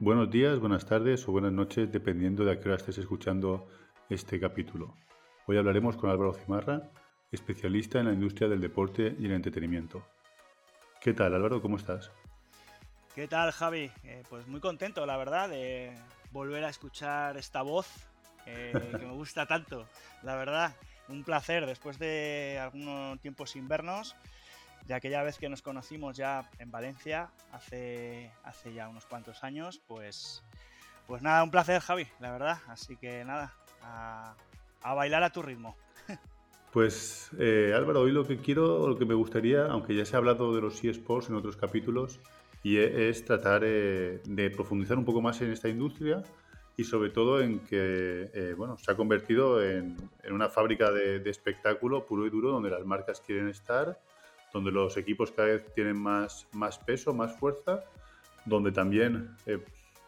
Buenos días, buenas tardes o buenas noches, dependiendo de a qué hora estés escuchando este capítulo. Hoy hablaremos con Álvaro Cimarra, especialista en la industria del deporte y el entretenimiento. ¿Qué tal Álvaro? ¿Cómo estás? ¿Qué tal Javi? Eh, pues muy contento, la verdad, de volver a escuchar esta voz eh, que me gusta tanto. La verdad, un placer después de algunos tiempos sin vernos de aquella vez que nos conocimos ya en Valencia hace, hace ya unos cuantos años, pues, pues nada, un placer Javi, la verdad. Así que nada, a, bailar a tu ritmo. Pues eh, Álvaro, hoy lo que quiero, lo que me gustaría, aunque ya se ha hablado de los eSports en otros capítulos, y es tratar eh, de profundizar un poco más en esta industria y sobre todo en que eh, bueno, se ha convertido en, una fábrica de, de, espectáculo puro y duro donde las marcas quieren estar donde los equipos cada vez tienen más, más peso, más fuerza, donde también eh,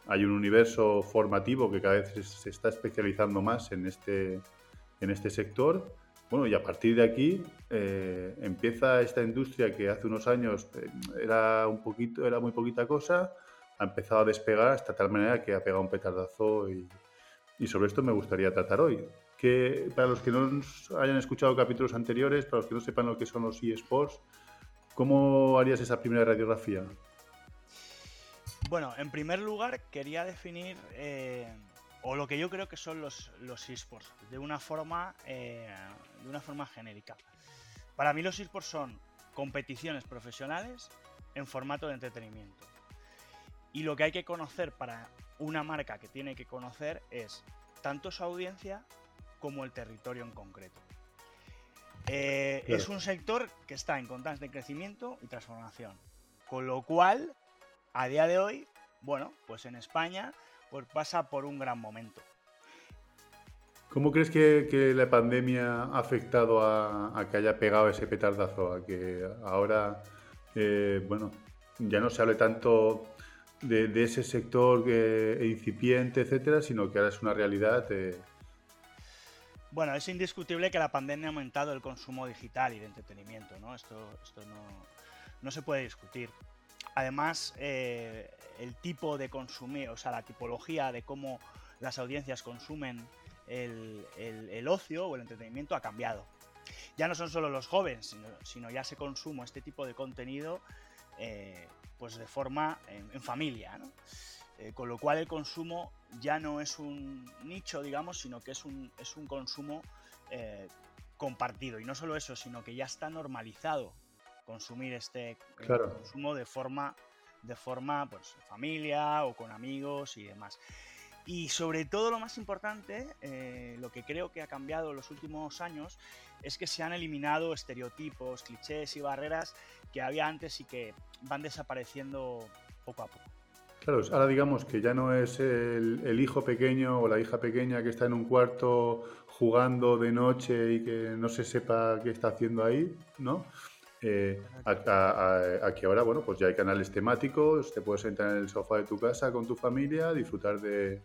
hay un universo formativo que cada vez se está especializando más en este, en este sector. Bueno, y a partir de aquí eh, empieza esta industria que hace unos años eh, era, un poquito, era muy poquita cosa, ha empezado a despegar hasta tal manera que ha pegado un petardazo y, y sobre esto me gustaría tratar hoy para los que no hayan escuchado capítulos anteriores, para los que no sepan lo que son los eSports, ¿cómo harías esa primera radiografía? Bueno, en primer lugar quería definir, eh, o lo que yo creo que son los, los eSports, de una forma, eh, de una forma genérica. Para mí los eSports son competiciones profesionales en formato de entretenimiento. Y lo que hay que conocer para una marca que tiene que conocer es tanto su audiencia como el territorio en concreto. Eh, es un sector que está en constante crecimiento y transformación. Con lo cual, a día de hoy, bueno, pues en España pues pasa por un gran momento. ¿Cómo crees que, la pandemia ha afectado a, que haya pegado ese petardazo? A que ahora, eh, bueno, ya no se hable tanto de, ese sector que, incipiente, etcétera, sino que ahora es una realidad. Eh, bueno, es indiscutible que la pandemia ha aumentado el consumo digital y de entretenimiento, ¿no? Esto, esto no, se puede discutir. Además, eh, el tipo de consumir, o sea, la tipología de cómo las audiencias consumen el, ocio o el entretenimiento ha cambiado. Ya no son solo los jóvenes, sino, ya se consume este tipo de contenido eh, pues de forma en, familia, ¿no? Eh, con lo cual el consumo ya no es un nicho, digamos, sino que es un, es un consumo eh, compartido. Y no solo eso, sino que ya está normalizado consumir este eh, consumo de forma, de forma, pues, familia o con amigos y demás. Y sobre todo lo más importante, lo que creo que ha cambiado en los últimos años es que se han eliminado estereotipos, clichés y barreras que había antes y que van desapareciendo poco a poco. Claro, ahora digamos que ya no es el, hijo pequeño o la hija pequeña que está en un cuarto jugando de noche y que no se sepa qué está haciendo ahí, ¿no? Eh, aquí ahora, bueno, pues ya hay canales temáticos, te puedes sentar en el sofá de tu casa con tu familia, disfrutar de,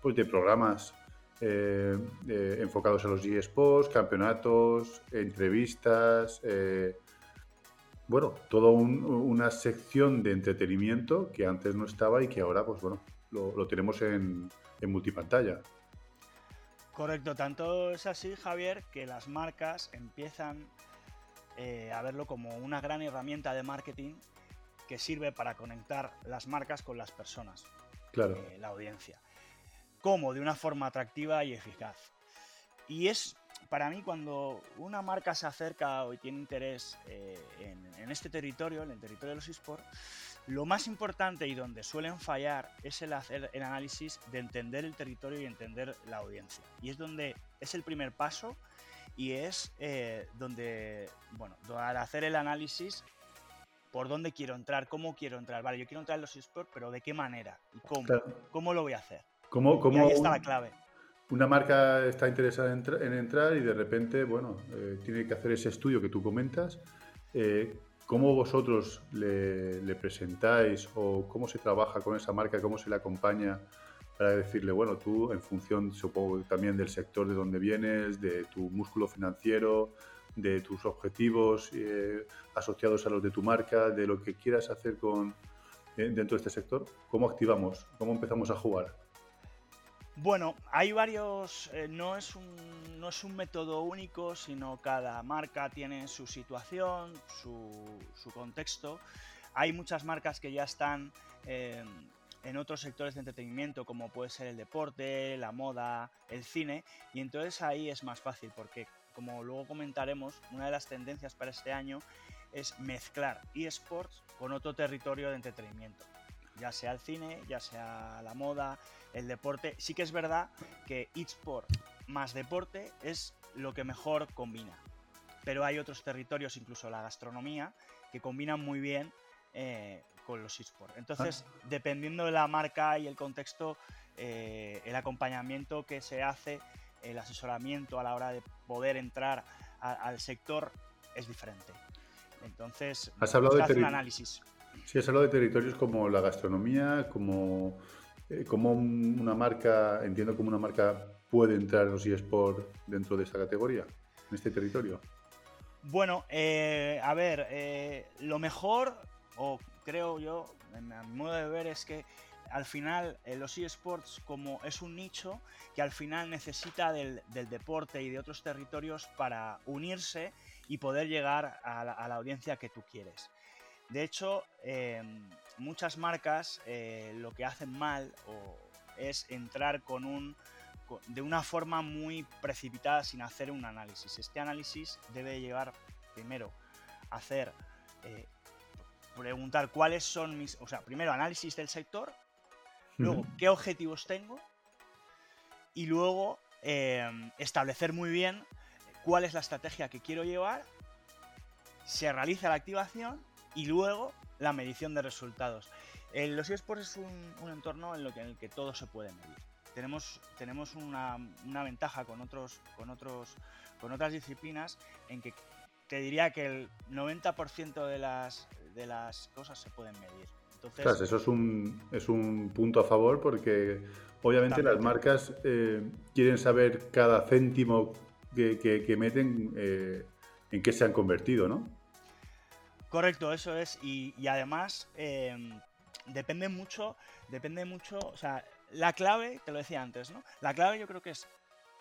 pues, de programas eh, enfocados a los eSports, campeonatos, entrevistas, eh, bueno, toda una sección de entretenimiento que antes no estaba y que ahora, pues bueno, lo, tenemos en, multipantalla. Correcto, tanto es así, Javier, que las marcas empiezan eh, a verlo como una gran herramienta de marketing que sirve para conectar las marcas con las personas, claro. Eh, la audiencia. Como de una forma atractiva y eficaz. Y es para mí cuando una marca se acerca o tiene interés eh, en, este territorio, en el territorio de los esports, lo más importante y donde suelen fallar es el hacer el análisis de entender el territorio y entender la audiencia. Y es donde es el primer paso y es eh, donde, bueno, al hacer el análisis, por dónde quiero entrar, cómo quiero entrar. Vale, yo quiero entrar en los esports, pero ¿de qué manera? ¿Y cómo? ¿Cómo lo voy a hacer? ¿Cómo, cómo, y ahí está la clave una marca está interesada en, entrar y de repente, bueno, eh, tiene que hacer ese estudio que tú comentas. Eh, ¿Cómo vosotros le, presentáis o cómo se trabaja con esa marca, cómo se le acompaña para decirle, bueno, tú en función, supongo, también del sector de donde vienes, de tu músculo financiero, de tus objetivos eh, asociados a los de tu marca, de lo que quieras hacer con, dentro de este sector? ¿Cómo activamos? ¿Cómo empezamos a jugar? Bueno, hay varios, eh, no, es un, no es un método único, sino cada marca tiene su situación, su, contexto. Hay muchas marcas que ya están eh, en otros sectores de entretenimiento, como puede ser el deporte, la moda, el cine, y entonces ahí es más fácil, porque como luego comentaremos, una de las tendencias para este año es mezclar eSports con otro territorio de entretenimiento, ya sea el cine, ya sea la moda, el deporte. Sí que es verdad que eSport más deporte es lo que mejor combina. Pero hay otros territorios, incluso la gastronomía, que combinan muy bien eh, con los eSports. Entonces, ah. dependiendo de la marca y el contexto, eh, el acompañamiento que se hace, el asesoramiento a la hora de poder entrar al sector es diferente. Entonces, has hablado de un análisis. Sí, has hablado de territorios como la gastronomía, como eh, ¿Cómo una marca, entiendo cómo una marca puede entrar en los eSports dentro de esta categoría, en este territorio? Bueno, eh, a ver, eh, lo mejor, o creo yo, a mi modo de ver, es que al final los eSports como es un nicho que al final necesita del, deporte y de otros territorios para unirse y poder llegar a la audiencia que tú quieres. De hecho, em, muchas marcas eh, lo que hacen mal es entrar con un de una forma muy precipitada sin hacer un análisis. Este análisis debe llevar primero a hacer eh, preguntar cuáles son mis, o sea, primero análisis del sector, luego qué objetivos tengo y luego em, establecer muy bien cuál es la estrategia que quiero llevar, se realiza la activación y luego la medición de resultados. los eSports es un, entorno en, lo que, en el que todo se puede medir. Tenemos, tenemos una, ventaja con, otros, con, otros, con otras disciplinas en que te diría que el 90% de las, de las cosas se pueden medir. Entonces, eso es un, es un punto a favor porque obviamente las marcas eh, quieren saber cada céntimo que, meten eh, en qué se han convertido, ¿no? Correcto, eso es. Y, además, em, depende mucho, depende mucho, o sea, la clave, te lo decía antes, ¿no? La clave yo creo que es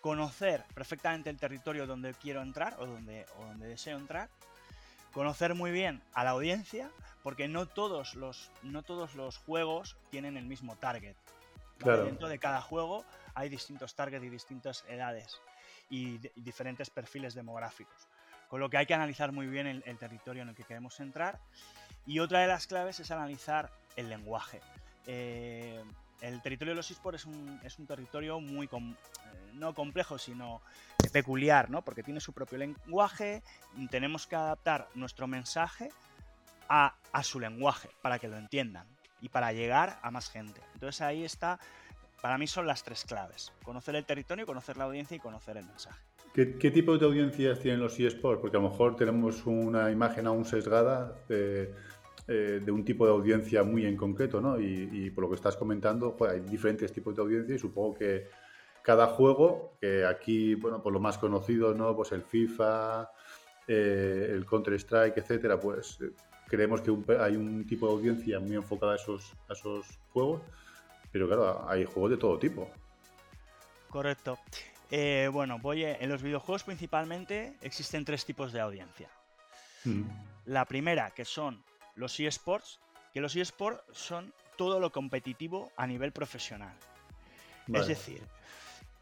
conocer perfectamente el territorio donde quiero entrar o donde, donde deseo entrar, conocer muy bien a la audiencia, porque no todos los, no todos los juegos tienen el mismo target. Dentro de cada juego hay distintos targets y distintas edades y diferentes perfiles demográficos. Con lo que hay que analizar muy bien el, territorio en el que queremos entrar. Y otra de las claves es analizar el lenguaje. Eh, el territorio de los esports es un, es un territorio muy, eh, no complejo, sino peculiar, ¿no? Porque tiene su propio lenguaje, tenemos que adaptar nuestro mensaje a, a, su lenguaje para que lo entiendan y para llegar a más gente. Entonces ahí está, para mí son las tres claves, conocer el territorio, conocer la audiencia y conocer el mensaje. ¿Qué, tipo de audiencias tienen los eSports? Porque a lo mejor tenemos una imagen aún sesgada de, eh, un tipo de audiencia muy en concreto, ¿no? Y, por lo que estás comentando, hay diferentes tipos de audiencia y supongo que cada juego, que aquí, bueno, por lo más conocido, ¿no? Pues el FIFA, eh, el Counter-Strike, etcétera, pues eh, creemos que hay un tipo de audiencia muy enfocada a esos, a esos juegos, pero claro, hay juegos de todo tipo. Correcto. Eh, bueno, voy en los videojuegos principalmente existen tres tipos de audiencia. Mm. La primera, que son los eSports, que los eSports son todo lo competitivo a nivel profesional. Es decir,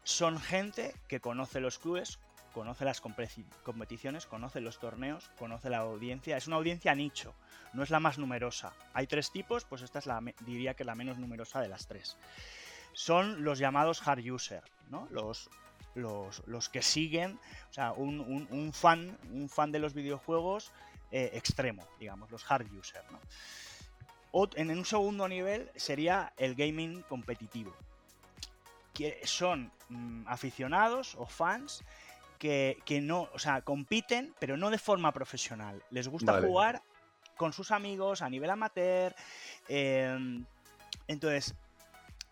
son gente que conoce los clubes, conoce las competiciones, conoce los torneos, conoce la audiencia. Es una audiencia nicho, no es la más numerosa. Hay tres tipos, pues esta es la, diría que la menos numerosa de las tres. Son los llamados hard user, ¿no? Los los, que siguen, o sea, un, fan, un fan de los videojuegos eh, extremo, digamos, los hard users. en un segundo nivel sería el gaming competitivo, que son mm, aficionados o fans que, no, o sea, compiten, pero no de forma profesional. Les gusta jugar con sus amigos a nivel amateur. Em, entonces,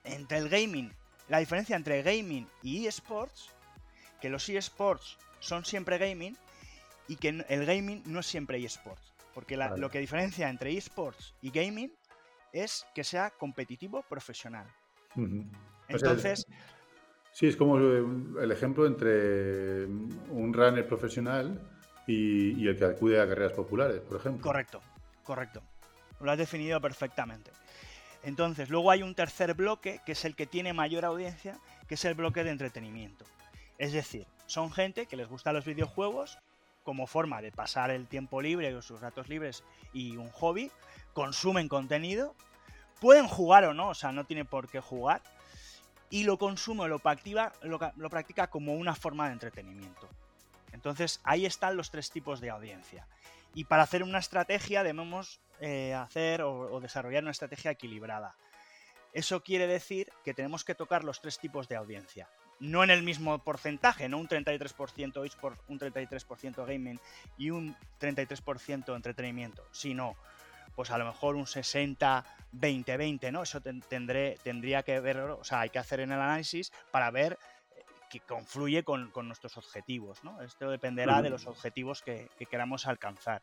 entre el gaming, la diferencia entre gaming y esports que los eSports son siempre gaming y que el gaming no es siempre eSports. Porque lo que diferencia entre eSports y gaming es que sea competitivo profesional. Entonces, Sí, es como eh, el ejemplo entre un runner profesional y, y el que acude a carreras populares, por ejemplo. correcto, correcto. Lo has definido perfectamente. Entonces, luego hay un tercer bloque, que es el que tiene mayor audiencia, que es el bloque de entretenimiento. Es decir, son gente que les gustan los videojuegos como forma de pasar el tiempo libre o sus ratos libres y un hobby, consumen contenido, pueden jugar o no, o sea, no tiene por qué jugar, y lo consume lo practica, lo, lo practica como una forma de entretenimiento. Entonces, ahí están los tres tipos de audiencia. Y para hacer una estrategia debemos eh, hacer o desarrollar una estrategia equilibrada. Eso quiere decir que tenemos que tocar los tres tipos de audiencia. No en el mismo porcentaje, no un 33% eSport, un 33% gaming y un 33% entretenimiento, sino pues a lo mejor un 60, 20, 20, ¿no? Eso ten- tendré, tendría que ver, o sea, hay que hacer en el análisis para ver eh, que confluye con, con nuestros objetivos, ¿no? Esto dependerá de los objetivos que, que queramos alcanzar.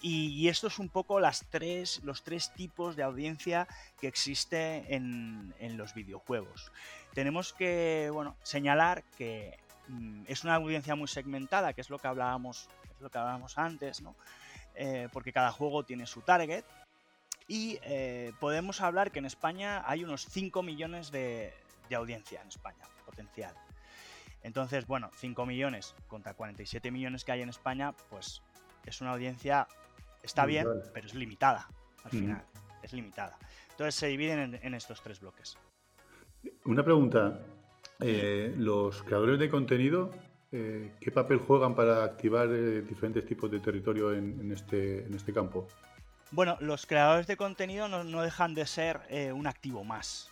Y, y esto es un poco las tres, los tres tipos de audiencia que existe en, en los videojuegos. Tenemos que, bueno, señalar que mm, es una audiencia muy segmentada, que es lo que hablábamos, es lo que hablábamos antes, ¿no? Eh, porque cada juego tiene su target. Y eh, podemos hablar que en España hay unos 5 millones de, de audiencia en España, potencial. Entonces, bueno, 5 millones contra 47 millones que hay en España, pues es una audiencia, está bien, pero es limitada al Ujú. final, es limitada. Entonces se dividen en, en estos tres bloques. Una pregunta. eh, ¿Los creadores de contenido eh, qué papel juegan para activar eh, diferentes tipos de territorio en, en este, en este campo? Bueno, los creadores de contenido no, no dejan de ser un activo más.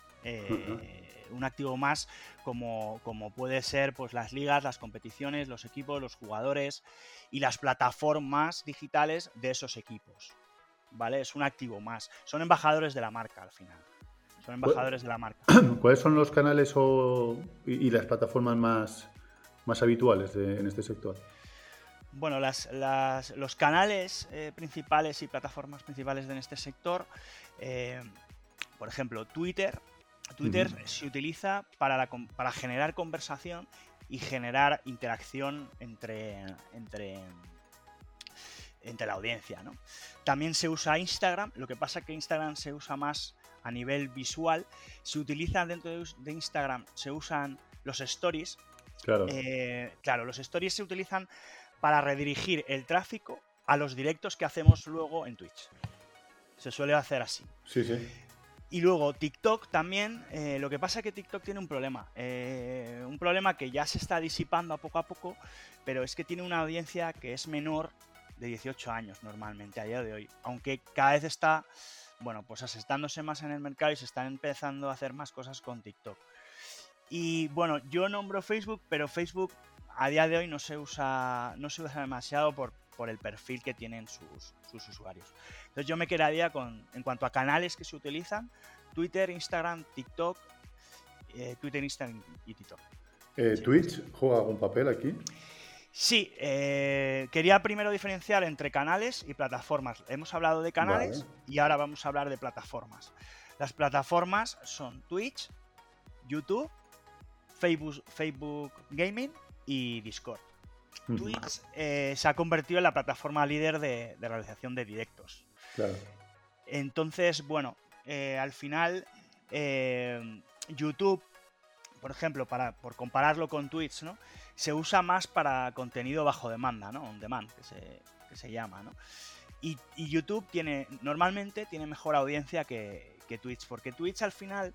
Un activo más como, como puede ser pues, las ligas, las competiciones, los equipos, los jugadores y las plataformas digitales de esos equipos. ¿Vale? Es un activo más. Son embajadores de la marca al final. Son embajadores de la marca. ¿Cuáles son los canales o, y, y las plataformas más, más habituales de- en este sector? Bueno, las- las- los canales eh, principales y plataformas principales de en este sector, eh, por ejemplo, Twitter. Twitter se utiliza para, la para generar conversación y generar interacción entre, entre, entre la audiencia. ¿no? También se usa Instagram, lo que pasa que Instagram se usa más a nivel visual. Se utilizan dentro de, Instagram, se usan los stories, Claro. eh, claro, los stories se utilizan para redirigir el tráfico a los directos que hacemos luego en Twitch. Se suele hacer así. Sí, sí. Y luego TikTok también, eh, lo que pasa es que TikTok tiene un problema. eh, un problema que ya se está disipando a poco a poco, pero es que tiene una audiencia que es menor de 18 años normalmente a día de hoy. Aunque cada vez está, bueno, pues asentándose más en el mercado y se están empezando a hacer más cosas con TikTok. Y bueno, yo nombro Facebook, pero Facebook a día de hoy no se usa, no se usa demasiado por, por el perfil que tienen sus, sus usuarios. Entonces yo me quedaría con, en cuanto a canales que se utilizan, Twitter, Instagram, TikTok, eh, Twitter, Instagram y TikTok. Eh, Sí. ¿Twitch juega algún papel aquí? Sí, eh, quería primero diferenciar entre canales y plataformas. Hemos hablado de canales Vale. y ahora vamos a hablar de plataformas. Las plataformas son Twitch, YouTube, Facebook, Facebook Gaming y Discord. Twitch eh, se ha convertido en la plataforma líder de, de realización de directos. Claro. Entonces, bueno, eh, al final YouTube, por ejemplo, para, por compararlo con Twitch, ¿no? Se usa más para contenido bajo demanda, ¿no? On demand, que se, que se llama, ¿no? Y, y YouTube tiene, normalmente tiene mejor audiencia que, que Twitch, porque Twitch al final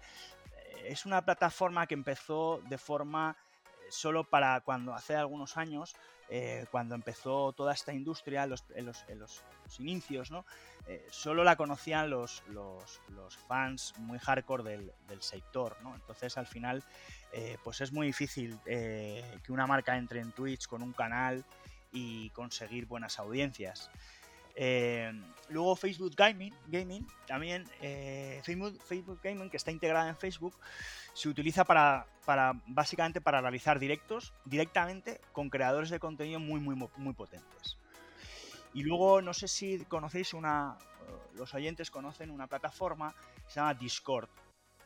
eh, es una plataforma que empezó de forma solo para cuando hace algunos años, eh, cuando empezó toda esta industria, los- en los, inicios, ¿no? eh, solo la conocían los, fans muy hardcore del, sector, ¿no? Entonces al final eh, pues es muy difícil que una marca entre en Twitch con un canal y conseguir buenas audiencias. Eh, luego Facebook Gaming, Gaming también eh, Facebook, Facebook Gaming que está integrada en Facebook se utiliza para, para básicamente para realizar directos directamente con creadores de contenido muy muy muy potentes. Y luego, no sé si conocéis una, los oyentes conocen una plataforma que se llama Discord.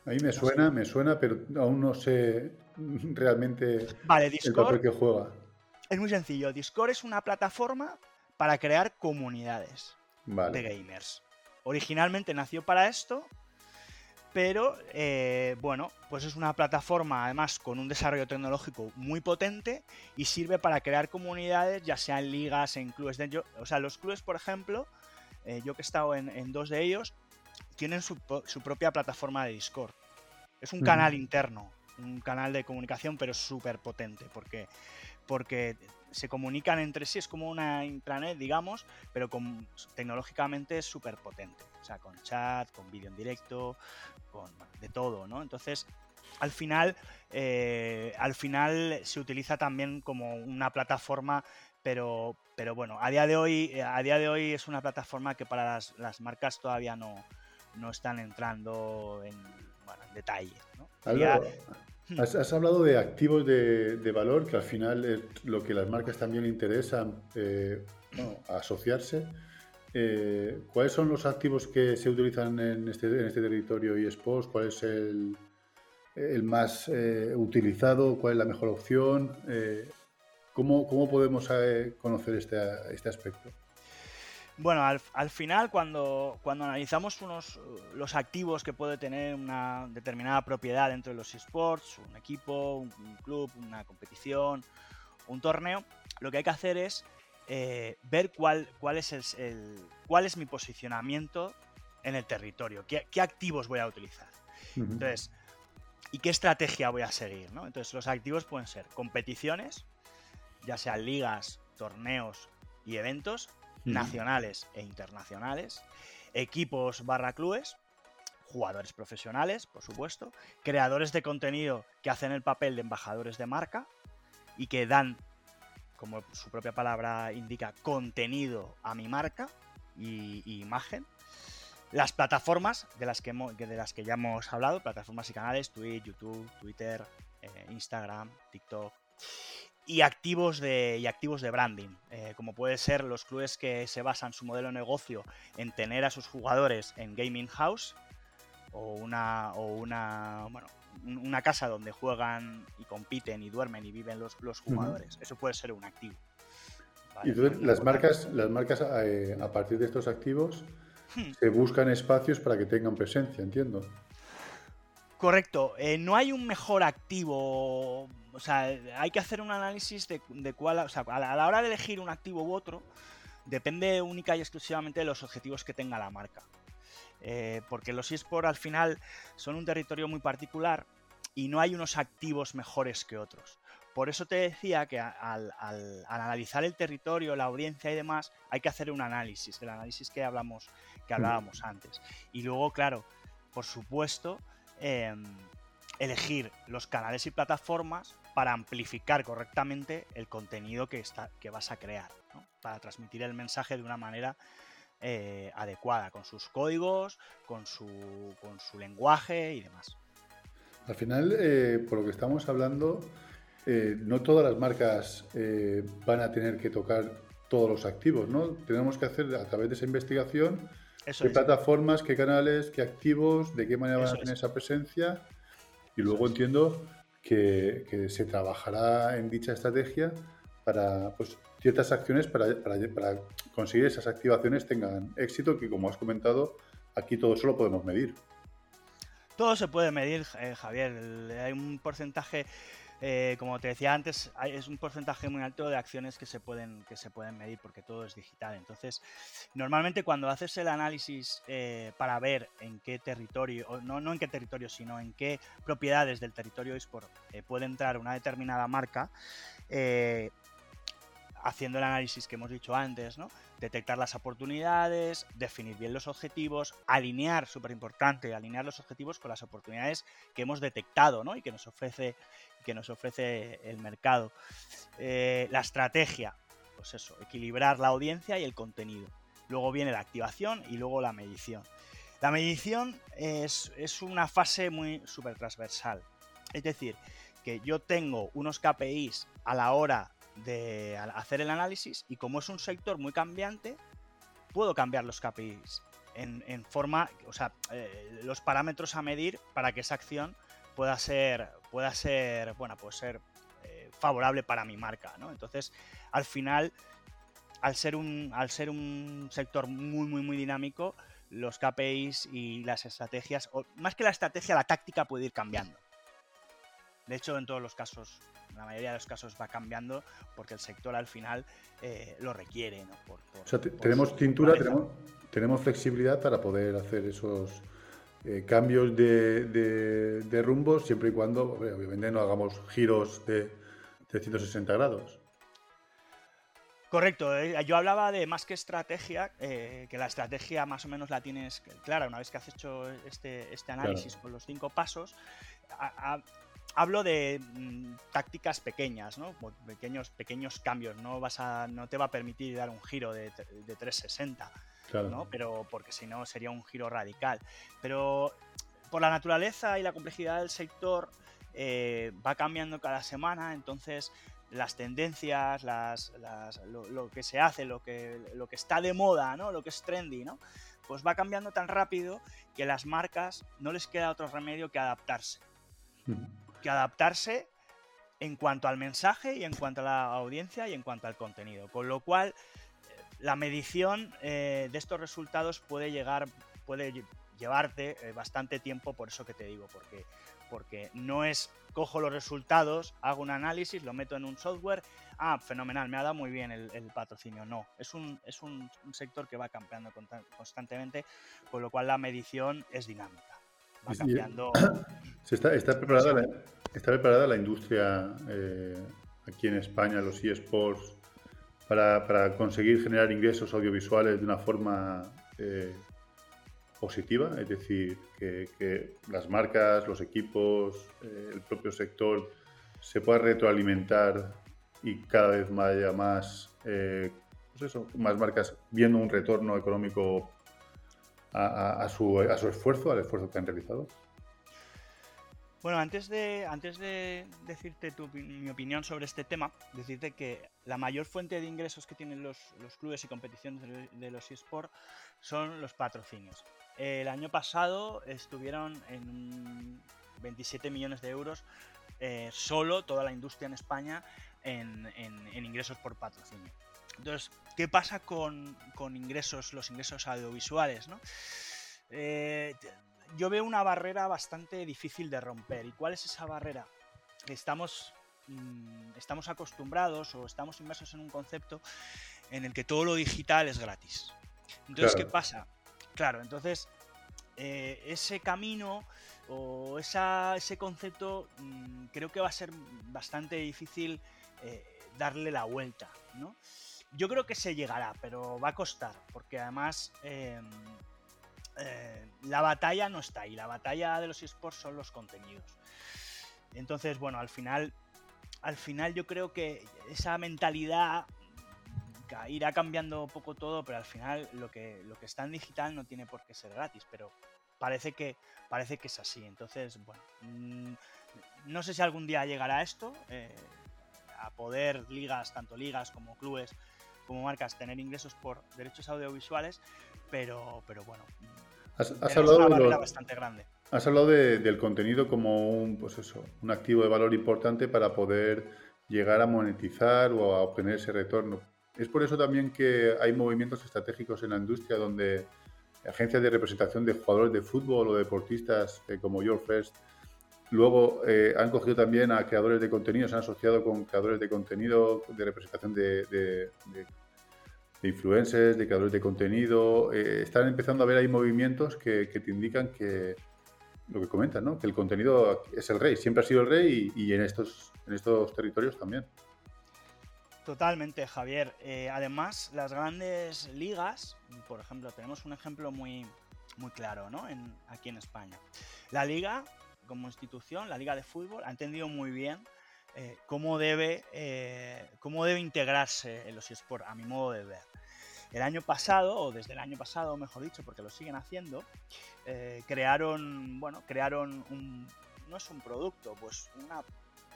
A mí me suena, me suena, pero aún no sé realmente vale, Discord, el papel que juega. Es muy sencillo. Discord es una plataforma para crear comunidades de gamers. Originalmente nació para esto, pero eh, bueno, pues es una plataforma además con un desarrollo tecnológico muy potente y sirve para crear comunidades, ya sea en ligas, en clubes. De, o sea, los clubes, por ejemplo, eh, yo que he estado en, dos de ellos, tienen su, propia plataforma de Discord. Es un canal interno, un canal de comunicación, pero súper potente, porque, porque se comunican entre sí, es como una intranet, digamos, pero con, tecnológicamente es súper potente. O sea, con chat, con vídeo en directo, con de todo, ¿no? Entonces, al final, eh, al final se utiliza también como una plataforma pero, pero bueno, a día de hoy, eh, a día de hoy es una plataforma que para las, marcas todavía no, están entrando en, detalle. Hmm. Has, hablado de activos de, valor, que al final es lo que las marcas también interesan eh, asociarse. Eh, ¿Cuáles son los activos que se utilizan en este, este territorio eSports? ¿Cuál es el, más utilizado? ¿Cuál es la mejor opción? ¿Cómo, podemos eh, conocer este, este aspecto? Bueno, al, final, cuando, cuando analizamos unos, los activos que puede tener una determinada propiedad dentro de los esports, un equipo, un, club, una competición, un torneo, lo que hay que hacer es eh, ver cuál, cuál, es el, cuál es mi posicionamiento en el territorio, qué, activos voy a utilizar. Entonces, y qué estrategia voy a seguir. ¿no? Entonces, los activos pueden ser competiciones, ya sean ligas, torneos y eventos nacionales e internacionales, equipos barra clubes, jugadores profesionales, por supuesto, creadores de contenido que hacen el papel de embajadores de marca y que dan, como su propia palabra indica, contenido a mi marca y, imagen. Las plataformas de las, que de las que ya hemos hablado, plataformas y canales, Twitch, YouTube, Twitter, eh, Instagram, TikTok y activos de, y activos de branding, eh, como puede ser los clubes que se basan su modelo de negocio en tener a sus jugadores en gaming house o una, o una, bueno, una casa donde juegan y compiten y duermen y viven los, los jugadores. Eso puede ser un activo. Y entonces las marcas, las marcas eh, a partir de estos activos hmm. se buscan espacios para que tengan presencia, entiendo. Correcto. Eh, no hay un mejor activo o sea, hay que hacer un análisis de, cuál, o sea, a la, hora de elegir un activo u otro, depende única y exclusivamente de los objetivos que tenga la marca. Eh, porque los eSports al final son un territorio muy particular y no hay unos activos mejores que otros. Por eso te decía que al, analizar el territorio, la audiencia y demás, hay que hacer un análisis, el análisis que hablamos, que hablábamos antes. Y luego, claro, por supuesto, em, elegir los canales y plataformas para amplificar correctamente el contenido que, está, que vas a crear, para transmitir el mensaje de una manera eh, adecuada, con sus códigos, con su, con su lenguaje y demás. Al final, eh, por lo que estamos hablando, eh, no todas las marcas van a tener que tocar todos los activos, ¿no? Tenemos que hacer a través de esa investigación qué plataformas, qué canales, qué activos, de qué manera van a tener esa presencia. Y luego entiendo que, se trabajará en dicha estrategia para pues, ciertas acciones para, para, conseguir esas activaciones tengan éxito, que como has comentado, aquí todo eso lo podemos medir. Todo se puede medir, eh, Javier. Hay un porcentaje eh, como te decía antes, es un porcentaje muy alto de acciones que se, pueden, que se pueden medir porque todo es digital. Entonces, normalmente cuando haces el análisis eh, para ver en qué territorio, no, no en qué territorio, sino en qué propiedades del territorio eSport eh, puede entrar una determinada marca, haciendo el análisis que hemos dicho antes, detectar las oportunidades, definir bien los objetivos, alinear, súper importante, alinear los objetivos con las oportunidades que hemos detectado ¿no? y que nos ofrece, que nos ofrece el mercado. Eh, la estrategia, pues eso, equilibrar la audiencia y el contenido. Luego viene la activación y luego la medición. La medición es, es una fase muy súper transversal. Es decir, que yo tengo unos KPIs a la hora de hacer el análisis y como es un sector muy cambiante, puedo cambiar los KPIs en, forma, o sea, eh, los parámetros a medir para que esa acción pueda ser, pueda ser, bueno, pues ser eh, favorable para mi marca, ¿no? Entonces, al final, al ser un, al ser un sector muy, muy, muy dinámico, los KPIs y las estrategias, o más que la estrategia, la táctica puede ir cambiando. De hecho, en todos los casos, la mayoría de los casos va cambiando porque el sector al final eh, lo requiere. ¿no? o sea, tenemos cintura, tenemos, tenemos, flexibilidad para poder hacer esos eh, cambios de, de, rumbo siempre y cuando, obviamente, no hagamos giros de 360 grados. Correcto, eh, yo hablaba de más que estrategia, que la estrategia más o menos la tienes clara una vez que has hecho este, este análisis con los cinco pasos hablo de mm, tácticas pequeñas, ¿no? Pequeños, pequeños cambios. No, vas a, no te va a permitir dar un giro de, 360, ¿no? Pero porque si no sería un giro radical. Pero por la naturaleza y la complejidad del sector eh, va cambiando cada semana, entonces las tendencias, las, lo, que se hace, lo que, lo que está de moda, ¿no? Lo que es trendy, ¿no? Pues va cambiando tan rápido que las marcas no les queda otro remedio que adaptarse que adaptarse en cuanto al mensaje y en cuanto a la audiencia y en cuanto al contenido. Con lo cual, eh, la medición eh, de estos resultados puede llegar, puede llevarte eh, bastante tiempo, por eso que te digo, porque, porque no es cojo los resultados, hago un análisis, lo meto en un software, ah, fenomenal, me ha dado muy bien el, patrocinio. No, es un, es un, sector que va cambiando constantemente, con lo cual la medición es dinámica. Va cambiando. Está, preparada la, ¿Está preparada la industria eh, aquí en España, los eSports, para, conseguir generar ingresos audiovisuales de una forma eh, positiva? Es decir, que, las marcas, los equipos, eh, el propio sector se pueda retroalimentar y cada vez haya más, pues eso, más marcas viendo un retorno económico a su esfuerzo, al esfuerzo que han realizado? Bueno, antes de, antes de decirte mi opinión sobre este tema, decirte que la mayor fuente de ingresos que tienen los, clubes y competiciones de, los eSports son los patrocinios. El año pasado estuvieron en 27 millones de euros eh, solo toda la industria en España en, ingresos por patrocinio. Entonces, ¿qué pasa con, ingresos, los ingresos audiovisuales? ¿no? Eh, yo veo una barrera bastante difícil de romper. ¿Y cuál es esa barrera? Estamos, mm, estamos acostumbrados o estamos inmersos en un concepto en el que todo lo digital es gratis. Entonces, ¿qué pasa? Claro, entonces eh, ese camino o ese concepto mm, creo que va a ser bastante difícil eh, darle la vuelta, ¿no? Yo creo que se llegará, pero va a costar, porque además em, eh, la batalla no está ahí, la batalla de los esports son los contenidos. Entonces, bueno, al final, al final yo creo que esa mentalidad irá cambiando poco todo, pero al final lo que, lo que está en digital no tiene por qué ser gratis, pero parece que, parece que es así. Entonces, bueno, mm, no sé si algún día llegará esto, eh, a poder ligas, tanto ligas como clubes, como marcas, tener ingresos por derechos audiovisuales, pero, pero bueno, Has, hablado, bastante grande. has hablado del contenido como un, pues eso, un activo de valor importante para poder llegar a monetizar o a obtener ese retorno. Es por eso también que hay movimientos estratégicos en la industria donde agencias de representación de jugadores de fútbol o deportistas eh, como Your First luego eh, han cogido también a creadores de contenido, se han asociado con creadores de contenido de representación de de influencers, de creadores de contenido. Eh, están empezando a ver ahí movimientos que, te indican que lo que comentan, ¿no? que el contenido es el rey, siempre ha sido el rey y, en, estos, en estos territorios también. Totalmente, Javier. Eh, además, las grandes ligas, por ejemplo, tenemos un ejemplo muy, muy claro ¿no? en, aquí en España. La liga, como institución, la liga de fútbol, ha entendido muy bien eh, cómo, debe, eh, cómo debe integrarse en los eSports, a mi modo de ver. El año pasado, o desde el año pasado, mejor dicho, porque lo siguen haciendo, eh, crearon, bueno, crearon un, no es un producto, pues una,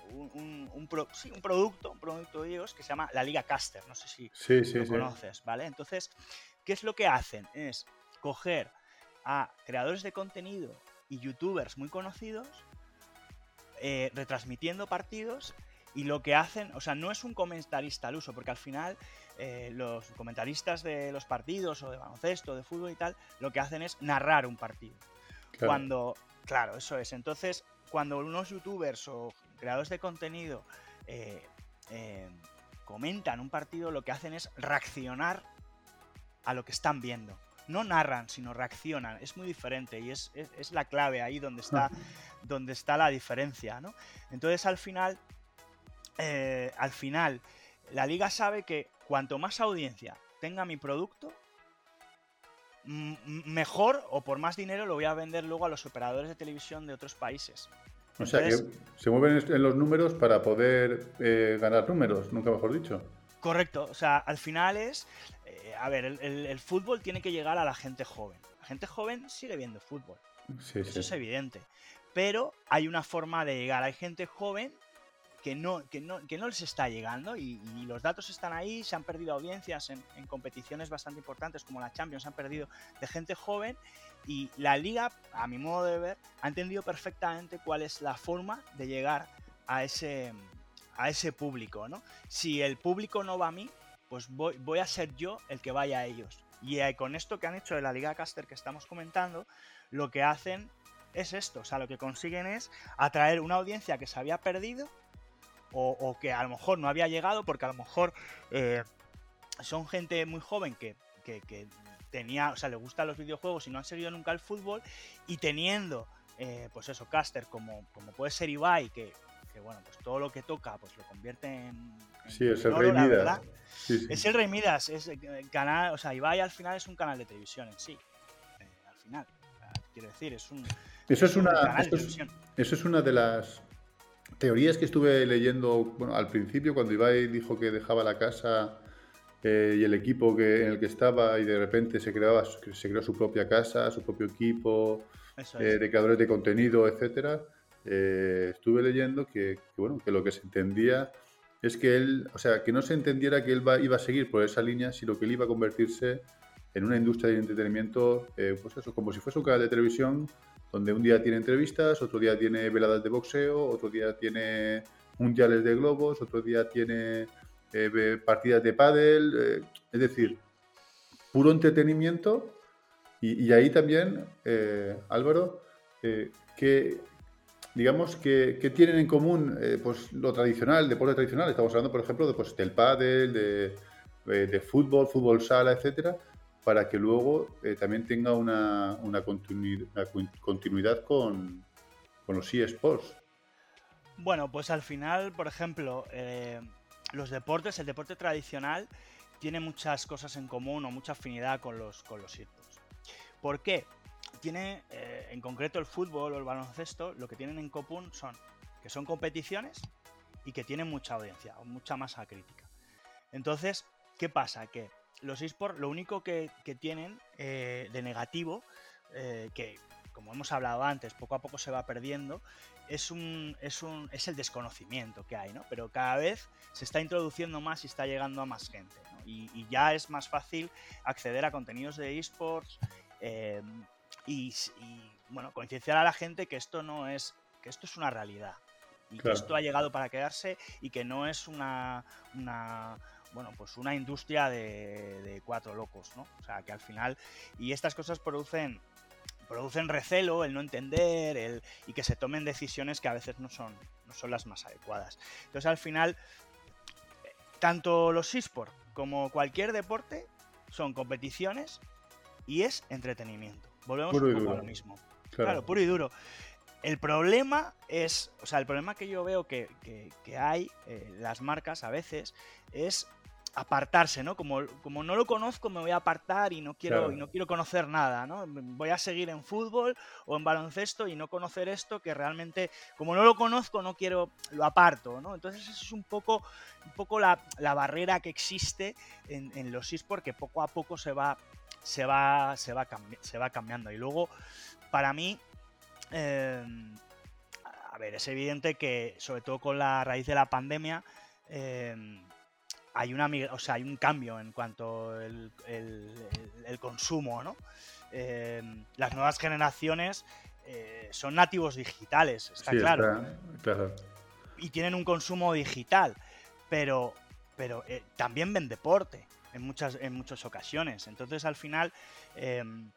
un, un, producto, un producto de ellos que se llama la Liga Caster. No sé si lo conoces, ¿vale? Entonces, ¿qué es lo que hacen? Es coger a creadores de contenido y youtubers muy conocidos eh, retransmitiendo partidos y lo que hacen, o sea, no es un comentarista al uso, porque al final eh, los comentaristas de los partidos o de baloncesto, de fútbol y tal, lo que hacen es narrar un partido. Cuando, claro, eso es. Entonces, cuando unos youtubers o creadores de contenido eh, comentan un partido, lo que hacen es reaccionar a lo que están viendo no narran, sino reaccionan. Es muy diferente y es, la clave ahí donde está, donde está la diferencia, ¿no? Entonces al final, eh, al final, la liga sabe que cuanto más audiencia tenga mi producto, mejor o por más dinero lo voy a vender luego a los operadores de televisión de otros países. O sea que se mueven en los números para poder eh, ganar números, nunca mejor dicho. Correcto, o sea, al final es a ver, el, fútbol tiene que llegar a la gente joven. La gente joven sigue viendo fútbol. Eso es evidente. Pero hay una forma de llegar. Hay gente joven que no, que no, que no les está llegando y, los datos están ahí, se han perdido audiencias en, competiciones bastante importantes como la Champions, se han perdido de gente joven y la liga, a mi modo de ver, ha entendido perfectamente cuál es la forma de llegar a ese, a ese público. ¿no? Si el público no va a mí, pues voy, a ser yo el que vaya a ellos. Y eh, con esto que han hecho de la Liga Caster que estamos comentando, lo que hacen es esto, o sea, lo que consiguen es atraer una audiencia que se había perdido o, que a lo mejor no había llegado porque a lo mejor eh, son gente muy joven que, tenía, o sea, le gustan los videojuegos y no han seguido nunca el fútbol y teniendo, eh, pues eso, caster como, como puede ser Ibai, que, bueno, pues todo lo que toca pues lo convierte en... sí, es el Rey Midas. Es el Rey Midas, es el canal, o sea, Ibai al final es un canal de televisión en sí. Eh, al final, quiero decir, es un... Eso es, una, eso es, una de las teorías que estuve leyendo bueno, al principio, cuando Ibai dijo que dejaba la casa eh, y el equipo que, en el que estaba y de repente se, creaba, se creó su propia casa, su propio equipo eh, de creadores de contenido, etcétera. Estuve leyendo que, bueno, que lo que se entendía es que él, o sea, que no se entendiera que él iba a seguir por esa línea, sino que él iba a convertirse en una industria de entretenimiento, eh, pues eso, como si fuese un canal de televisión, donde un día tiene entrevistas, otro día tiene veladas de boxeo, otro día tiene mundiales de globos, otro día tiene eh, partidas de pádel, eh, es decir, puro entretenimiento. Y, ahí también, Álvaro, que digamos, que, tienen en común eh, pues, lo tradicional, deporte tradicional. Estamos hablando, por ejemplo, de, pues, del pádel, de, de, fútbol, fútbol sala, etcétera, para que luego eh, también tenga una, una, continuidad, con, con, los eSports. Bueno, pues al final, por ejemplo, eh, los deportes, el deporte tradicional tiene muchas cosas en común o mucha afinidad con los, con los eSports. ¿Por qué? Tiene, eh, en concreto el fútbol o el baloncesto, lo que tienen en común son que son competiciones y que tienen mucha audiencia, mucha masa crítica. Entonces, ¿qué pasa? Que los esports lo único que, tienen eh, de negativo, eh, que como hemos hablado antes, poco a poco se va perdiendo, es, un, es, un, es el desconocimiento que hay, ¿no? Pero cada vez se está introduciendo más y está llegando a más gente, y, ya es más fácil acceder a contenidos de esports, y, bueno, concienciar a la gente que esto no es, que esto es una realidad y que esto ha llegado para quedarse y que no es una, una bueno, pues una industria de, cuatro locos, ¿no? O sea, que al final, y estas cosas producen producen recelo, el no entender, el, y que se tomen decisiones que a veces no son, no son las más adecuadas. Entonces, al final, tanto los esports como cualquier deporte son competiciones y es entretenimiento. Volvemos un poco a lo mismo. Claro. puro y duro. El problema es, o sea, el problema que yo veo que, hay eh, las marcas a veces es apartarse, ¿no? Como, como no lo conozco, me voy a apartar y no quiero, y no quiero conocer nada, ¿no? Voy a seguir en fútbol o en baloncesto y no conocer esto que realmente, como no lo conozco, no quiero, lo aparto, ¿no? Entonces eso es un poco, un poco la, barrera que existe en, en los esports que poco a poco se va se va, se va, se va cambiando. Y luego, para mí, em, a ver, es evidente que, sobre todo con la raíz de la pandemia, em, hay, una, o sea, hay un cambio en cuanto al el, consumo, ¿no? Em, las nuevas generaciones eh, son nativos digitales, está claro. Y tienen un consumo digital, pero, pero eh, también ven deporte en muchas, en muchas ocasiones. Entonces, al final, em,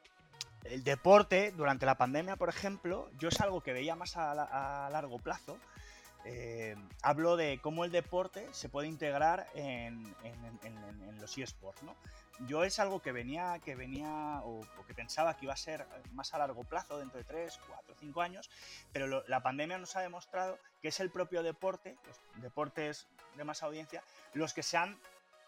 el deporte durante la pandemia, por ejemplo, yo es algo que veía más a, largo plazo. Eh, hablo de cómo el deporte se puede integrar en, los eSports, ¿no? Yo es algo que venía, que venía o, que pensaba que iba a ser más a largo plazo, dentro de 3, 4, 5 años, pero la pandemia nos ha demostrado que es el propio deporte, los deportes de más audiencia, los que se han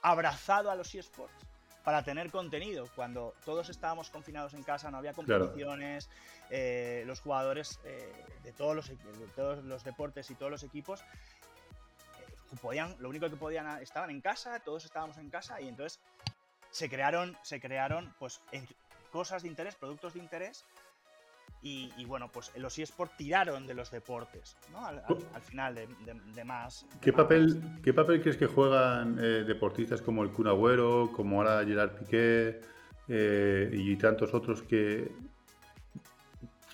abrazado a los eSports para tener contenido. Cuando todos estábamos confinados en casa, no había competiciones, eh, los jugadores eh, de, todos los, de todos los deportes y todos los equipos eh, podían, lo único que podían estaban en casa, todos estábamos en casa y entonces se crearon, se crearon pues cosas de interés, productos de interés y, bueno, pues los eSports tiraron de los deportes, ¿no? Al, final de, más. ¿Qué, papel, ¿Qué papel crees que juegan eh, deportistas como el Kun Agüero, como ahora Gerard Piqué eh, y tantos otros que,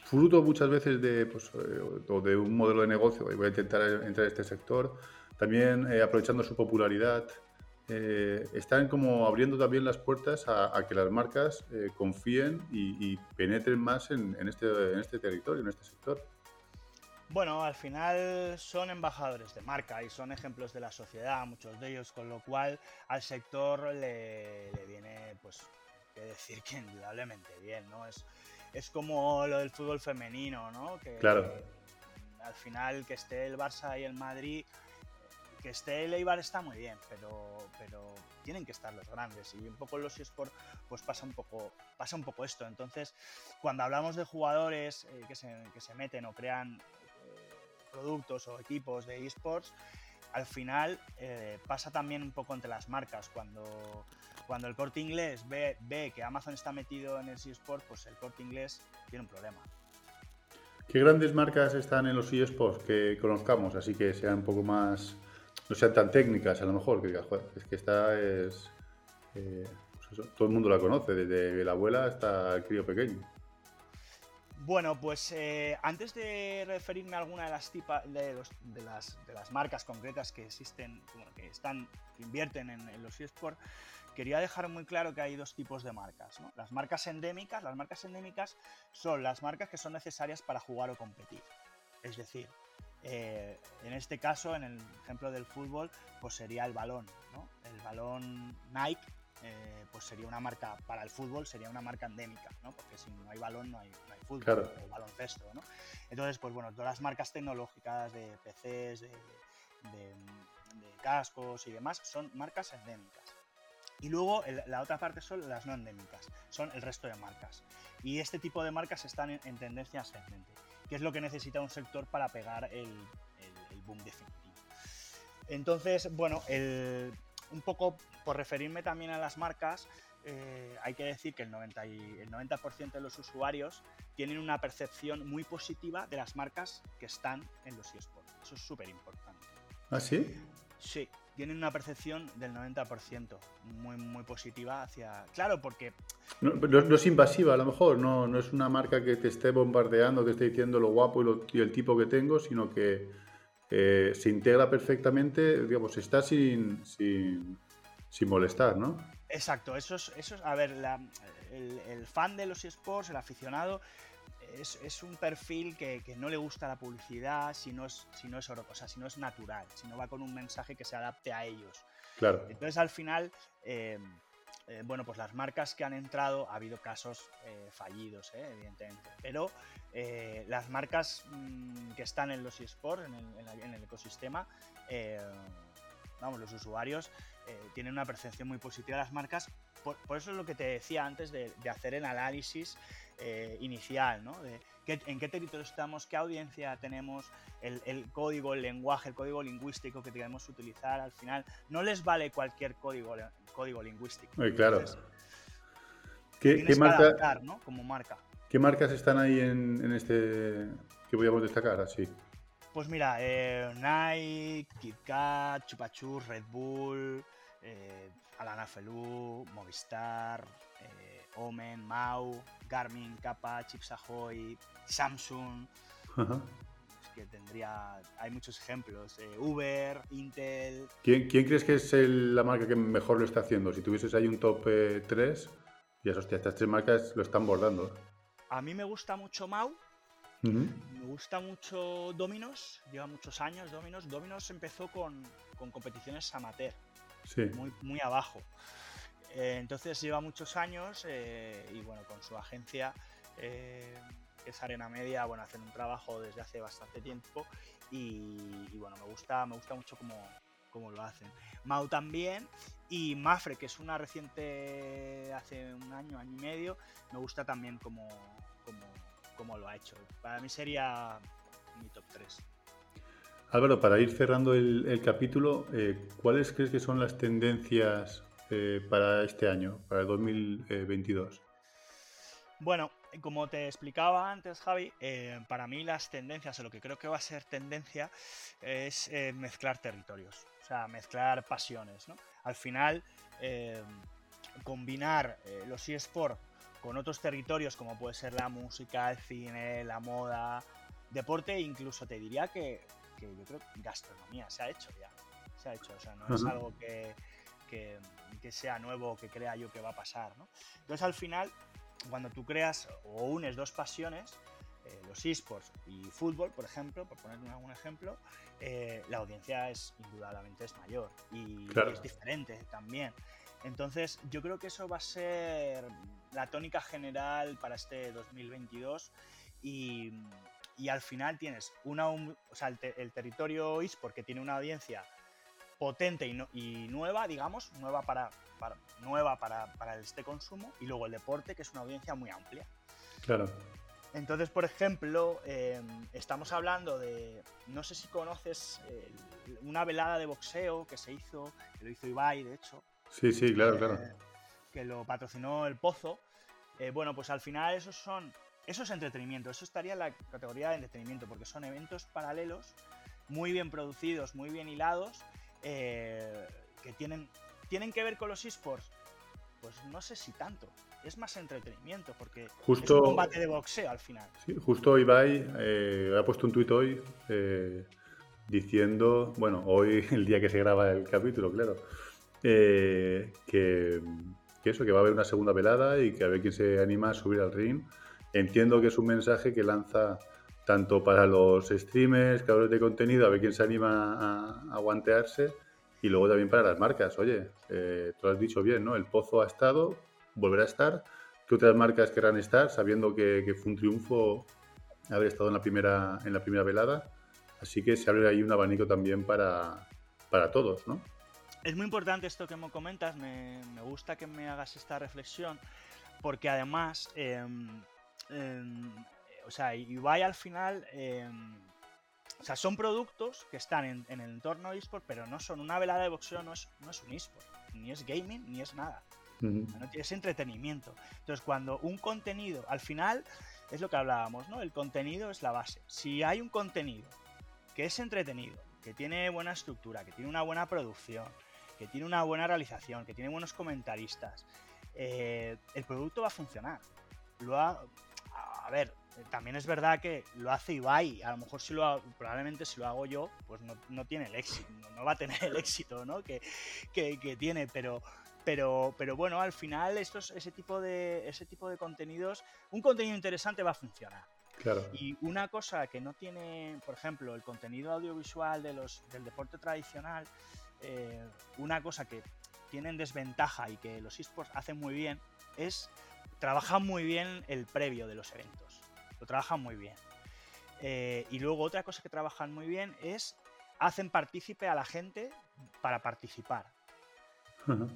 fruto muchas veces de, pues, eh, de un modelo de negocio, y voy a intentar entrar en este sector, también aprovechando su popularidad, eh, están como abriendo también las puertas a, que las marcas eh, confíen y, penetren más en, este, en este territorio, en este sector. Bueno, al final son embajadores de marca y son ejemplos de la sociedad, muchos de ellos, con lo cual al sector le, viene, pues, que decir que indudablemente bien, ¿no? Es, es como lo del fútbol femenino, ¿no? Que, claro. al final que esté el Barça y el Madrid que esté el Eibar está muy bien, pero, pero tienen que estar los grandes. Y un poco en los eSports pues pasa un poco, pasa un poco esto. Entonces, cuando hablamos de jugadores eh, que, se, que, se, meten o crean eh, productos o equipos de eSports, al final eh, pasa también un poco entre las marcas. Cuando, cuando el corte inglés ve, ve que Amazon está metido en el eSports, pues el corte inglés tiene un problema. ¿Qué grandes marcas están en los eSports que conozcamos? Así que sean un poco más no sean tan técnicas a lo mejor, que diga, joder, es que esta es... Eh, pues todo el mundo la conoce, desde la abuela hasta el crío pequeño. Bueno, pues eh, antes de referirme a alguna de las, tipa, de, las, de, las, marcas concretas que existen, que están, que invierten en, los eSports, quería dejar muy claro que hay dos tipos de marcas. Las marcas endémicas, las marcas endémicas son las marcas que son necesarias para jugar o competir. Es decir, eh, en este caso, en el ejemplo del fútbol, pues sería el balón. El balón Nike eh, pues sería una marca para el fútbol, sería una marca endémica, porque si no hay balón no hay, fútbol o baloncesto. Entonces, pues bueno, todas las marcas tecnológicas de PCs, de, cascos y demás son marcas endémicas. Y luego la otra parte son las no endémicas, son el resto de marcas. Y este tipo de marcas están en, en tendencia ascendente que es lo que necesita un sector para pegar el, boom definitivo. Entonces, bueno, un poco por referirme también a las marcas, eh, hay que decir que el 90%, el 90 de los usuarios tienen una percepción muy positiva de las marcas que están en los eSports. Eso es súper importante. ¿Ah, sí? Sí, tienen una percepción del 90%, muy, muy positiva hacia... Claro, porque... No, no, es invasiva a lo mejor, no, no es una marca que te esté bombardeando, que esté diciendo lo guapo y, el tipo que tengo, sino que eh, se integra perfectamente, digamos, está sin, sin, sin molestar, ¿no? Exacto, eso es, eso es a ver, el, el, fan de los esports, el aficionado, es, un perfil que, no le gusta la publicidad si no es, si no es o sea, si no es natural, si no va con un mensaje que se adapte a ellos. Claro. Entonces al final, eh, eh, bueno, pues las marcas que han entrado, ha habido casos eh, fallidos, evidentemente, pero las marcas mm, que están en los eSports, en en el ecosistema, vamos, los usuarios tienen una percepción muy positiva de las marcas. Por, eso es lo que te decía antes de, de hacer el análisis eh, inicial, ¿no? De en qué territorio estamos, qué audiencia tenemos, el, código, el lenguaje, el código lingüístico que queremos utilizar. Al final, no les vale cualquier código, código lingüístico. claro. ¿Qué, marca, Como marca. ¿Qué marcas están ahí en, este que podríamos destacar así? Pues mira, eh, Nike, KitKat, Chupachus, Red Bull, eh, Alana Felú, Movistar, eh, Omen, Mau, Garmin, Kappa, Chips Ahoy, Samsung. Es que tendría. Hay muchos ejemplos. eh, Uber, Intel. ¿Quién, quién crees que es el- la marca que mejor lo está haciendo? Si tuvieses ahí un top 3, y hostia, estas tres marcas lo están bordando. A mí me gusta mucho Mau. Me gusta mucho Dominos. Lleva muchos años Dominos. Dominos empezó con, con competiciones amateur. Muy, muy abajo. Eh, entonces lleva muchos años eh, y bueno, con su agencia, eh, es Arena Media, bueno, hacen un trabajo desde hace bastante tiempo y, bueno, me gusta, me gusta mucho cómo, cómo lo hacen. Mau también y Mafre, que es una reciente hace un año, año y medio, me gusta también cómo, cómo, cómo lo ha hecho. Para mí sería mi top 3. Álvaro, para ir cerrando el, capítulo, eh, ¿cuáles crees que son las tendencias eh, para este año, para el 2022? Bueno, como te explicaba antes, Javi, eh, para mí las tendencias, o lo que creo que va a ser tendencia, es mezclar territorios, o sea, mezclar pasiones. ¿no? Al final, combinar los eSports con otros territorios, como puede ser la música, el cine, la moda, deporte, incluso te diría que, que yo creo que gastronomía se ha hecho ya. Se ha hecho, o sea, no es Ujú. algo que, que- que sea nuevo, que crea yo que va a pasar. ¿no? Entonces, al final, cuando tú creas o unes dos pasiones, eh, los esports y fútbol, por ejemplo, por poner algún ejemplo, eh, la audiencia es indudablemente es mayor y Claro. es diferente también. Entonces, yo creo que eso va a ser la tónica general para este 2022 y, y al final tienes una, un- o sea, el, te- el territorio eSport que tiene una audiencia potente y, no- y nueva, digamos, nueva para, para- nueva para, para este consumo, y luego el deporte, que es una audiencia muy amplia. Claro. Entonces, por ejemplo, eh, estamos hablando de, no sé si conoces eh, una velada de boxeo que se hizo, que lo hizo Ibai, de hecho, Sí, sí, claro, claro. eh, que lo patrocinó el Pozo. Eh, bueno, pues al final esos son, eso es entretenimiento, eso estaría en la categoría de entretenimiento, porque son eventos paralelos, muy bien producidos, muy bien hilados, eh, que tienen, tienen que ver con los esports. Pues no sé si tanto, es más entretenimiento, porque es Justo- un combate de boxeo al final. Sí, justo Ibai eh, ha puesto un tuit hoy eh, diciendo, bueno, hoy el día que se graba el capítulo, claro, eh, que, que eso, que va a haber una segunda velada y que a ver quién se anima a subir al ring. Entiendo que es un mensaje que lanza tanto para los streamers, creadores de contenido, a ver quién se anima a, a guantearse, y luego también para las marcas. Oye, eh, tú lo has dicho bien, ¿no? El Pozo ha estado, volverá a estar. ¿Qué otras marcas querrán estar, sabiendo que, que fue un triunfo haber estado en la primera, en la primera velada? Así que se abre ahí un abanico también para, para todos, ¿no? Es muy importante esto que me comentas, me, me gusta que me hagas esta reflexión, porque además, em, em, o sea, Ibai al final, em, o sea, son productos que están en, en el entorno eSport, pero no son una velada de boxeo, no es, no es un eSport, ni es gaming, ni es nada. ¿no? Es entretenimiento. Entonces, cuando un contenido, al final, es lo que hablábamos, ¿no? El contenido es la base. Si hay un contenido que es entretenido, que tiene buena estructura, que tiene una buena producción, que tiene una buena realización, que tiene buenos comentaristas, eh, el producto va a funcionar. Lo ha- a ver, eh, también es verdad que lo hace Ibai, a lo mejor si lo hago- probablemente si lo hago yo, pues no, no tiene el éxito, no, no va a tener el éxito ¿no? que, que- que tiene, pero, pero, pero bueno, al final estos, ese, tipo de, ese tipo de contenidos, un contenido interesante va a funcionar. Claro. Y una cosa que no tiene, por ejemplo, el contenido audiovisual de los, del deporte tradicional, eh, una cosa que tienen desventaja y que los esports hacen muy bien es trabajan muy bien el previo de los eventos. Lo trabajan muy bien. Eh, y luego otra cosa que trabajan muy bien es hacen partícipe a la gente para participar.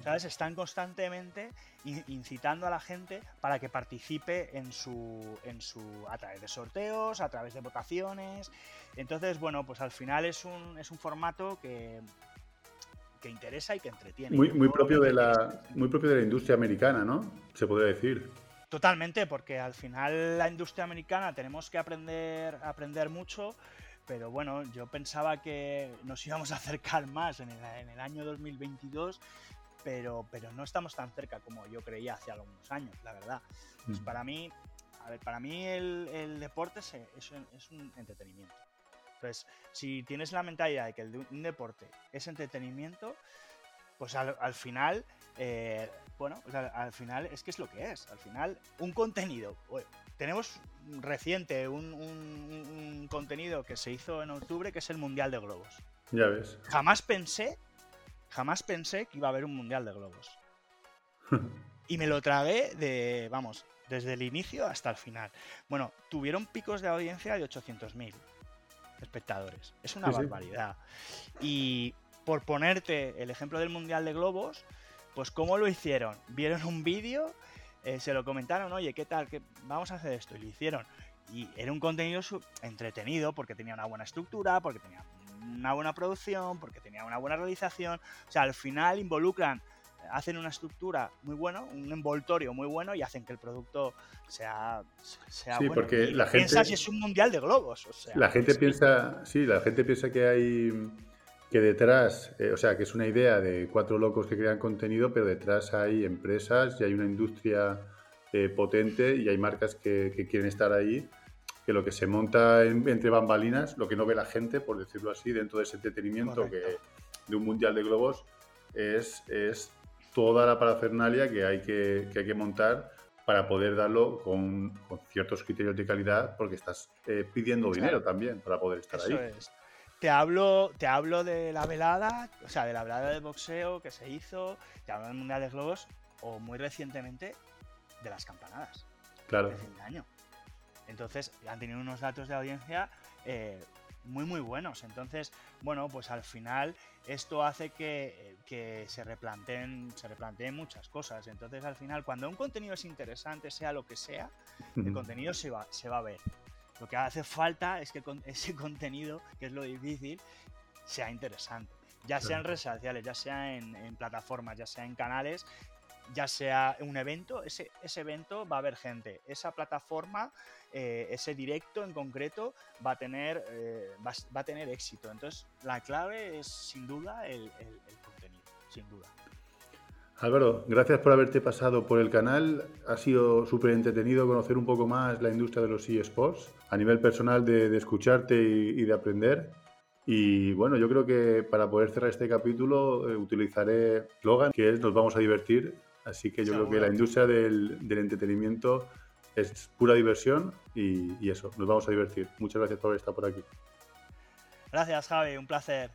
¿Sabes? Están constantemente in- incitando a la gente para que participe en su, en su. a través de sorteos, a través de votaciones. Entonces, bueno, pues al final es un, es un formato que, que interesa y que entretiene. Muy, muy propio de la, muy propio de la industria americana, ¿no? Se podría decir. Totalmente, porque al final la industria americana tenemos que aprender, aprender mucho, pero bueno, yo pensaba que nos íbamos a acercar más en el, año 2022, pero, pero no estamos tan cerca como yo creía hace algunos años, la verdad. Pues para mí, a ver, para mí el, deporte es, es, un entretenimiento. Entonces, si tienes la mentalidad de que un deporte es entretenimiento, pues al, final, eh, bueno, al final es que es lo que es. Al final, un contenido. tenemos reciente un, contenido que se hizo en octubre que es el Mundial de Globos. Ya ves. Jamás pensé, jamás pensé que iba a haber un Mundial de Globos. y me lo tragué de, vamos, desde el inicio hasta el final. Bueno, tuvieron picos de audiencia de 800.000 espectadores. Es una barbaridad. Y por ponerte el ejemplo del Mundial de Globos, pues ¿cómo lo hicieron? Vieron un vídeo, eh, se lo comentaron, oye, ¿qué tal? que Vamos a hacer esto. Y lo hicieron. Y era un contenido entretenido porque tenía una buena estructura, porque tenía una buena producción, porque tenía una buena realización. O sea, al final involucran hacen una estructura muy buena, un envoltorio muy bueno y hacen que el producto sea, sea sí, porque la gente piensa si es un mundial de globos. O sea, la gente piensa, sí, la gente piensa que hay que detrás, eh, o sea, que es una idea de cuatro locos que crean contenido, pero detrás hay empresas y hay una industria eh, potente y hay marcas que, quieren estar ahí. Que lo que se monta entre bambalinas, lo que no ve la gente, por decirlo así, dentro de ese entretenimiento que, de un mundial de globos, es, es toda la parafernalia que hay que, que, hay que montar para poder darlo con, ciertos criterios de calidad, porque estás eh, pidiendo dinero también para poder estar Eso ahí. Es. Te hablo, te hablo de la velada, o sea, de la velada de boxeo que se hizo, te hablo del Mundial de Globos, o muy recientemente de las campanadas. Claro. De año. Entonces, han tenido unos datos de audiencia eh, muy muy buenos. Entonces, bueno, pues al final esto hace que, se, replanteen, se replanteen muchas cosas. Entonces, al final, cuando un contenido es interesante, sea lo que sea, el contenido se va, se va a ver. Lo que hace falta es que ese contenido, que es lo difícil, sea interesante. Ya sea en redes sociales, ya sea en, en plataformas, ya sea en canales, ya sea un evento, ese, ese evento va a haber gente. Esa plataforma eh, ese directo en concreto va a tener, eh, va, a tener éxito. Entonces, la clave es sin duda el, contenido, sin duda. Álvaro, gracias por haberte pasado por el canal. Ha sido súper entretenido conocer un poco más la industria de los eSports, a nivel personal de, escucharte y, de aprender. Y bueno, yo creo que para poder cerrar este capítulo eh, utilizaré Logan, que es nos vamos a divertir. Así que yo creo que la industria del, del entretenimiento es pura diversión y, y, eso, nos vamos a divertir. Muchas gracias por estar por aquí. Gracias, Javi, un placer.